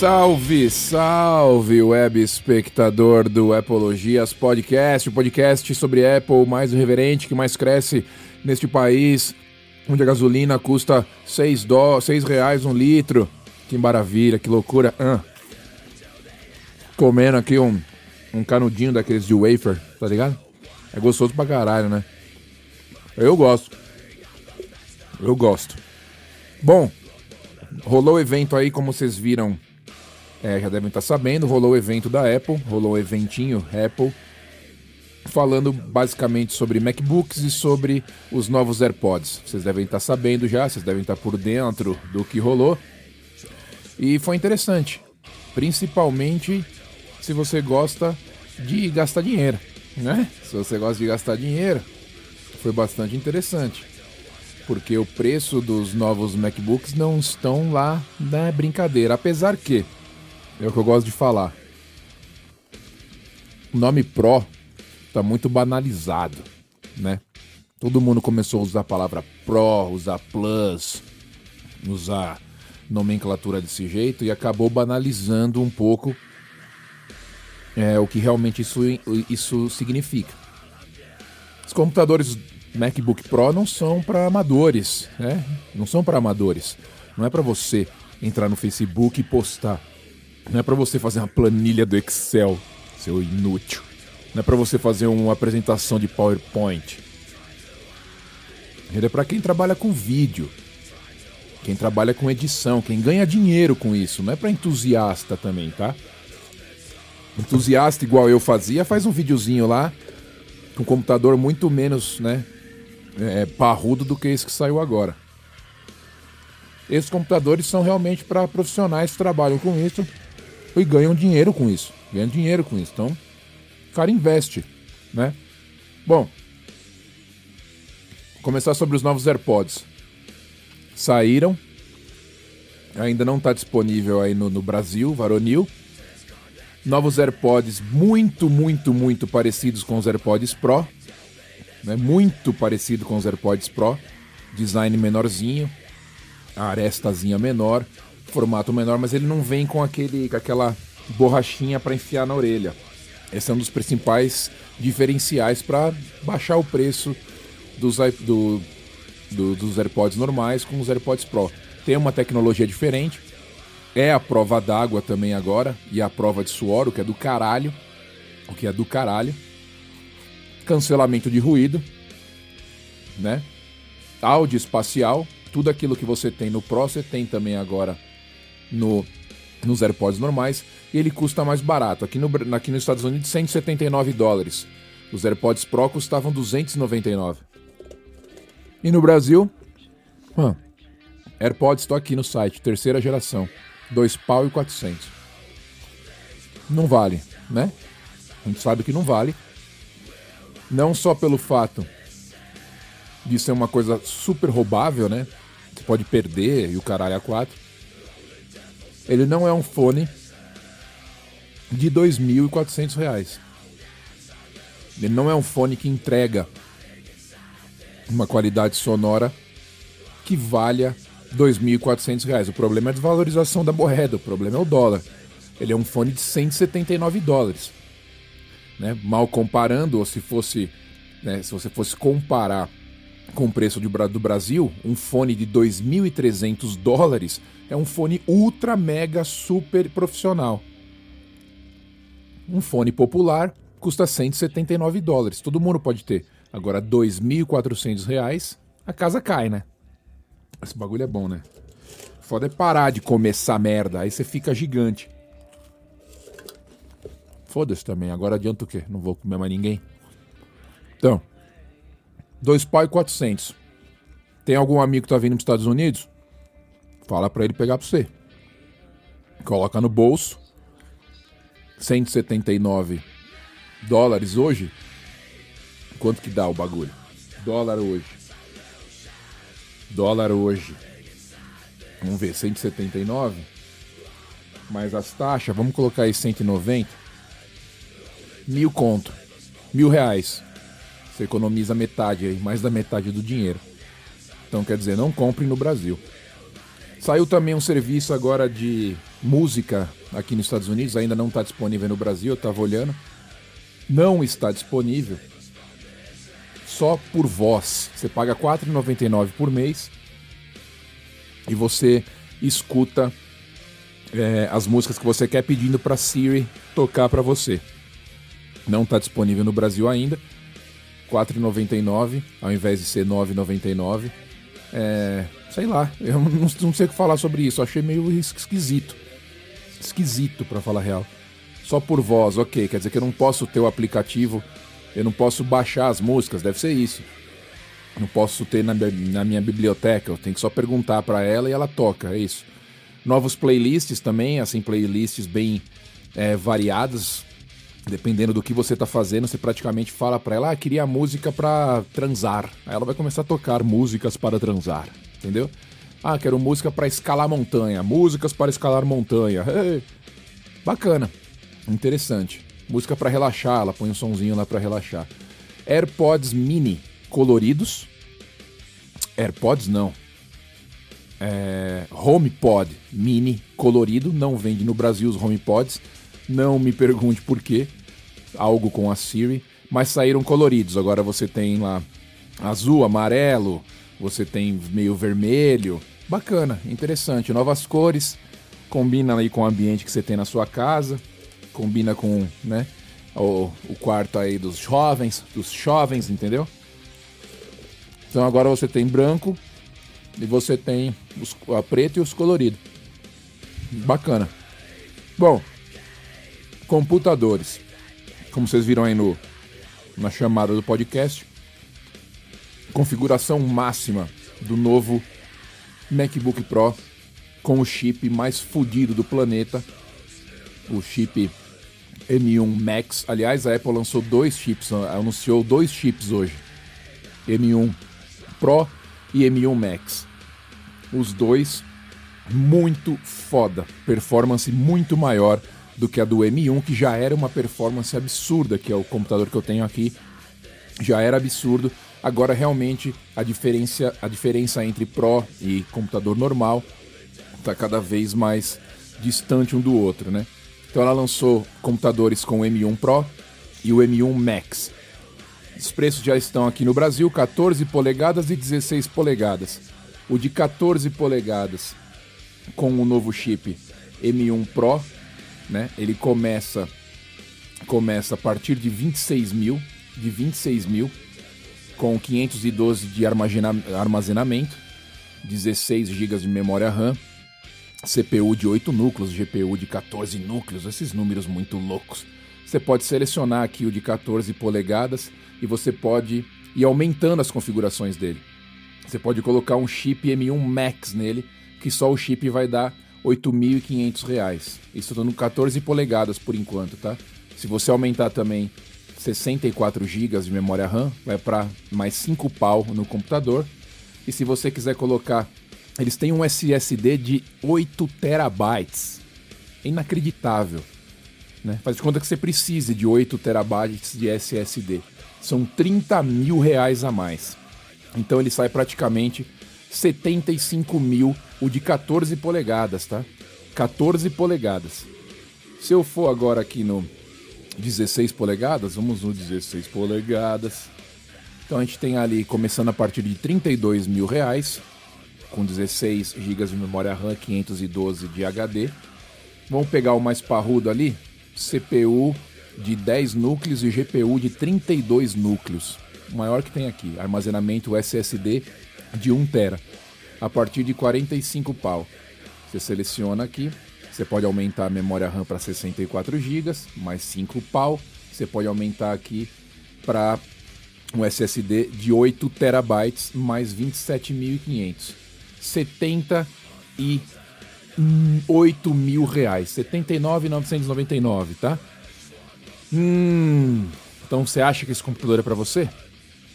Salve, salve, web espectador do Apologias Podcast, o podcast sobre Apple mais irreverente que mais cresce neste país, onde a gasolina custa 6, dó, 6 reais um litro. Que maravilha, que loucura. Ah. Comendo aqui um, um canudinho daqueles de wafer, tá ligado? É gostoso pra caralho, né? Eu gosto. Eu gosto. Bom, rolou o evento aí, como vocês viram, é, já devem estar sabendo, rolou o evento da Apple, rolou o eventinho Apple, falando basicamente sobre MacBooks e sobre os novos AirPods. Vocês devem estar sabendo já, vocês devem estar por dentro do que rolou. E foi interessante, principalmente se você gosta de gastar dinheiro, né? Se você gosta de gastar dinheiro, foi bastante interessante. Porque o preço dos novos MacBooks não estão lá na brincadeira. Apesar que, é o que eu gosto de falar, o nome Pro está muito banalizado, né? Todo mundo começou a usar a palavra Pro, usar Plus, usar nomenclatura desse jeito e acabou banalizando um pouco é, o que realmente isso, isso significa. Os computadores MacBook Pro não são para amadores, né? Não são para amadores. Não é para você entrar no Facebook e postar. Não é para você fazer uma planilha do Excel, seu inútil. Não é para você fazer uma apresentação de PowerPoint. Ele é para quem trabalha com vídeo, quem trabalha com edição, quem ganha dinheiro com isso. Não é para entusiasta também, tá? Entusiasta igual eu fazia, faz um videozinho lá com um computador muito menos, né, é, parrudo do que esse que saiu agora. Esses computadores são realmente para profissionais que trabalham com isso e ganham dinheiro com isso. Ganham dinheiro com isso. Então, o cara investe, né? Bom, começar sobre os novos AirPods. Saíram. Ainda não está disponível aí no, no Brasil, varonil. Novos AirPods muito, muito, muito parecidos com os AirPods Pro. Né? Muito parecido com os AirPods Pro. Design menorzinho. A arestazinha menor. Formato menor, mas ele não vem com aquele, com aquela borrachinha para enfiar na orelha. Esse é um dos principais diferenciais para baixar o preço dos, do, do, dos AirPods normais com os AirPods Pro. Tem uma tecnologia diferente, é a prova d'água também agora, e a prova de suor, o que é do caralho. O que é do caralho. Cancelamento de ruído, né? Áudio espacial, tudo aquilo que você tem no Pro, você tem também agora no, nos AirPods normais. E ele custa mais barato. Aqui, no, aqui nos Estados Unidos, 179 dólares. Os AirPods Pro custavam 299. E no Brasil, hum, AirPods estou aqui no site, terceira geração. Dois pau e 400. Não vale, né? A gente sabe que não vale. Não só pelo fato de ser uma coisa super roubável, né? Você pode perder e o caralho a quatro. Ele não é um fone de R$ 2.400. Ele não é um fone que entrega uma qualidade sonora que valha R$ 2.400. O problema é a desvalorização da moeda, o problema é o dólar. Ele é um fone de 179 dólares. Né? Mal comparando, ou se fosse, né, se você fosse comparar com o preço do Brasil, um fone de 2.300 dólares é um fone ultra mega super profissional. Um fone popular custa 179 dólares, todo mundo pode ter. Agora, 2.400 reais, a casa cai, né? Esse bagulho é bom, né? Foda é parar de comer essa merda, aí você fica gigante. Foda-se também, agora adianta o quê? Não vou comer mais ninguém. Então, dois pau e 400. Tem algum amigo que tá vindo dos Estados Unidos? Fala para ele pegar pra você. Coloca no bolso. 179 dólares hoje. Quanto que dá o bagulho? Dólar hoje. Dólar hoje. Vamos ver, 179. Mais as taxas, vamos colocar aí 190. Mil conto. Mil reais. Você economiza metade mais da metade do dinheiro. Então quer dizer, não compre no Brasil. Saiu também um serviço agora de música aqui nos Estados Unidos, ainda não está disponível no Brasil, eu estava olhando. Não está disponível só por voz. Você paga R$ 4,99 por mês e você escuta é, as músicas que você quer pedindo para Siri tocar para você. Não está disponível no Brasil ainda. R$ 4,99 ao invés de ser R$ 9,99. É, sei lá, eu não, não, sei o que falar sobre isso. achei meio esquisito. Esquisito, para falar real. Só por voz, ok. Quer dizer que eu não posso ter o aplicativo, eu não posso baixar as músicas, deve ser isso. Não posso ter na, na minha biblioteca, eu tenho que só perguntar para ela e ela toca, é isso. Novos playlists também, assim, playlists bem é, variadas. Dependendo do que você tá fazendo, você praticamente fala para ela, ah, queria música para transar. Aí ela vai começar a tocar músicas para transar, entendeu? Ah, quero música para escalar montanha, músicas para escalar montanha. Bacana, interessante. Música para relaxar, ela põe um sonzinho lá para relaxar. AirPods Mini coloridos. AirPods não, é, HomePod mini colorido, não vende no Brasil os HomePods, não me pergunte por quê, algo com a Siri, mas saíram coloridos. Agora você tem lá azul, amarelo, você tem meio vermelho, bacana, interessante, novas cores, combina aí com o ambiente que você tem na sua casa, combina com, né, o, o quarto aí dos jovens, dos jovens, entendeu? Então agora você tem branco, e você tem os, a preto e os coloridos. Bacana. Bom, computadores. Como vocês viram aí no, na chamada do podcast, configuração máxima do novo MacBook Pro com o chip mais fodido do planeta, o chip M1 Max. Aliás, a Apple lançou dois chips, anunciou dois chips hoje: M1 Pro e M1 Max. Os dois muito foda, performance muito maior do que a do M1, que já era uma performance absurda, que é o computador que eu tenho aqui, já era absurdo. Agora realmente a diferença, a diferença entre Pro e computador normal está cada vez mais distante um do outro, né? Então ela lançou computadores com o M1 Pro e o M1 Max. Os preços já estão aqui no Brasil, 14 polegadas e 16 polegadas. O de 14 polegadas com o novo chip M1 Pro, né? Ele começa começa a partir de 26 mil, de 26 mil, com 512 de armazenamento, 16 GB de memória RAM, CPU de 8 núcleos, GPU de 14 núcleos, esses números muito loucos. Você pode selecionar aqui o de 14 polegadas e você pode ir aumentando as configurações dele. Você pode colocar um chip M1 Max nele, que só o chip vai dar R$ 8.500. Isso dando 14 polegadas por enquanto, tá? Se você aumentar também 64 GB de memória RAM, vai para mais 5 pau no computador. E se você quiser colocar, eles têm um SSD de 8 terabytes. Inacreditável. Né? Faz de conta que você precise de 8 terabytes de SSD são 30 mil reais a mais. Então ele sai praticamente 75 mil o de 14 polegadas, tá? 14 polegadas. Se eu for agora aqui no 16 polegadas, vamos no 16 polegadas. Então a gente tem ali começando a partir de 32 mil reais, com 16 GB de memória RAM, 512 de HD. Vamos pegar o mais parrudo ali, CPU de 10 núcleos e GPU de 32 núcleos. O maior que tem aqui. Armazenamento SSD de 1 TB. A partir de 45 pau. Você seleciona aqui. Você pode aumentar a memória RAM para 64 GB, mais 5 pau. Você pode aumentar aqui para um SSD de 8 terabytes mais 27.500. 78 mil reais. 79.999, tá? Hum, então você acha que esse computador é para você?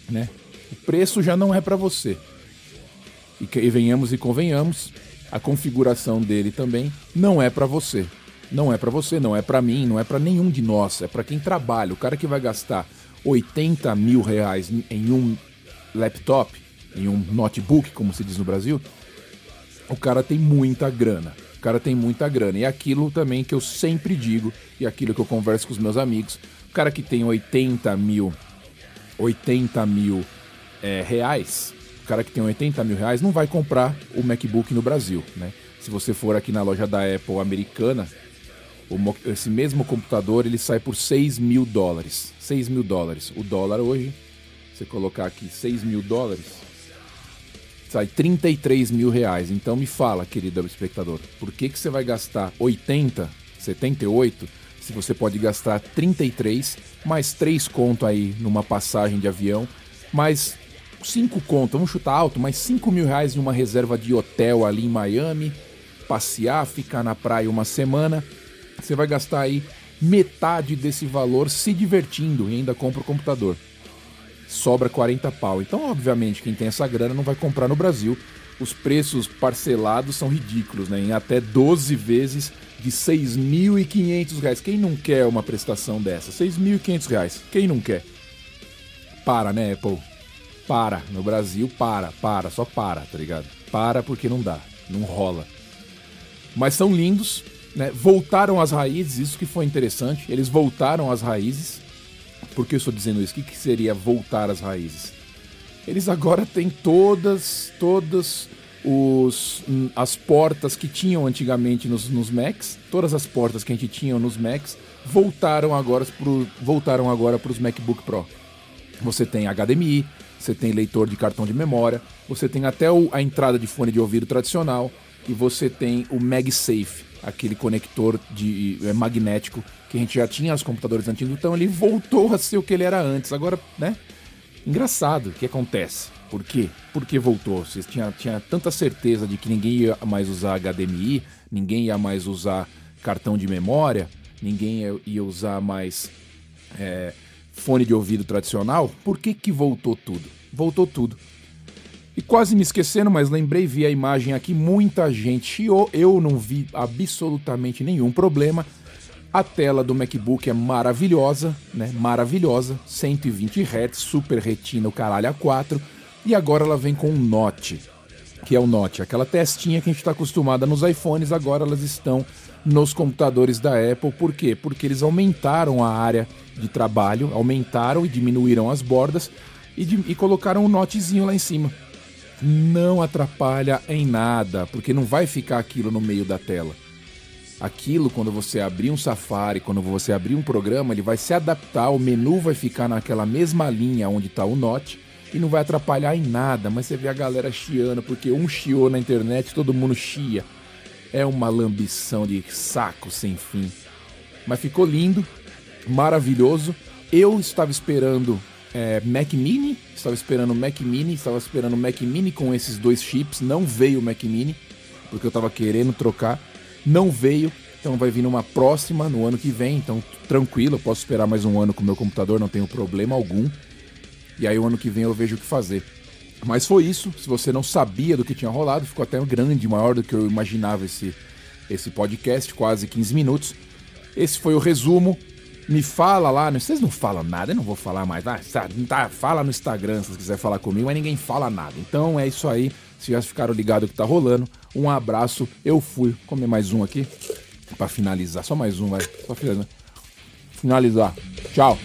Né? O preço já não é para você. E, e venhamos e convenhamos, a configuração dele também não é para você. Não é para você, não é para mim, não é para nenhum de nós. É para quem trabalha. O cara que vai gastar 80 mil reais em um laptop, em um notebook, como se diz no Brasil, o cara tem muita grana. cara tem muita grana. E aquilo também que eu sempre digo, e aquilo que eu converso com os meus amigos, o cara que tem 80 mil, 80 mil é, reais, o cara que tem 80 mil reais não vai comprar o MacBook no Brasil, né? Se você for aqui na loja da Apple americana, esse mesmo computador ele sai por 6 mil dólares. 6 mil dólares. O dólar hoje, você colocar aqui 6 mil dólares, sai 33 mil reais. Então me fala, querido espectador, por que, que você vai gastar 80, 78, se você pode gastar 33, mais 3 conto aí numa passagem de avião, mais 5 conto, vamos chutar alto, mais 5 mil reais em uma reserva de hotel ali em Miami, passear, ficar na praia uma semana, você vai gastar aí metade desse valor se divertindo e ainda compra o computador. Sobra 40 pau. Então, obviamente, quem tem essa grana não vai comprar no Brasil. Os preços parcelados são ridículos, né? Em até 12 vezes de 6.500 reais. Quem não quer uma prestação dessa? 6.500 reais. Quem não quer? Para, né, Apple? Para. No Brasil, para, para, só para, tá ligado? Para porque não dá, não rola. Mas são lindos, né? Voltaram às raízes, isso que foi interessante. Eles voltaram às raízes. Por que eu estou dizendo isso? O que, seria voltar às raízes? Eles agora têm todas, todas os, as portas que tinham antigamente nos, nos Macs, todas as portas que a gente tinha nos Macs, voltaram agora voltaram agora para os MacBook Pro. Você tem HDMI, você tem leitor de cartão de memória, você tem até o, a entrada de fone de ouvido tradicional e você tem o MagSafe, aquele conector de é, magnético que a gente já tinha nos computadores antigos, então ele voltou a ser o que ele era antes. Agora, né? Engraçado o que acontece. Por quê? Por que voltou? Você tinha, tinha tanta certeza de que ninguém ia mais usar HDMI, ninguém ia mais usar cartão de memória, ninguém ia, ia usar mais é, fone de ouvido tradicional. Por que, que voltou tudo? Voltou tudo e quase me esquecendo, mas lembrei, vi a imagem aqui, muita gente chiou, eu não vi absolutamente nenhum problema. A tela do MacBook é maravilhosa, né? Maravilhosa, 120 Hz, super retina, o caralho a 4. E agora ela vem com um Note, que é o Note, aquela testinha que a gente está acostumada nos iPhones, agora elas estão nos computadores da Apple. Por quê? Porque eles aumentaram a área de trabalho, aumentaram e diminuíram as bordas e, de, e colocaram um notezinho lá em cima não atrapalha em nada, porque não vai ficar aquilo no meio da tela. Aquilo, quando você abrir um Safari, quando você abrir um programa, ele vai se adaptar, o menu vai ficar naquela mesma linha onde está o Note e não vai atrapalhar em nada. Mas você vê a galera chiando, porque um chiou na internet, todo mundo chia. É uma lambição de saco sem fim. Mas ficou lindo, maravilhoso. Eu estava esperando é, Mac Mini, estava esperando Mac Mini, estava esperando Mac Mini com esses dois chips, não veio o Mac Mini, porque eu estava querendo trocar, não veio, então vai vir numa próxima, no ano que vem, então tranquilo, eu posso esperar mais um ano com o meu computador, não tenho problema algum. E aí o ano que vem eu vejo o que fazer. Mas foi isso, se você não sabia do que tinha rolado, ficou até grande, maior do que eu imaginava esse, esse podcast, quase 15 minutos. Esse foi o resumo me fala lá, vocês não falam nada, eu não vou falar mais. Ah, tá, fala no Instagram se quiser falar comigo, mas ninguém fala nada. Então é isso aí. Se já ficaram ligados que tá rolando, um abraço. Eu fui comer mais um aqui para finalizar. Só mais um, vai. Só finalizar. finalizar. Tchau.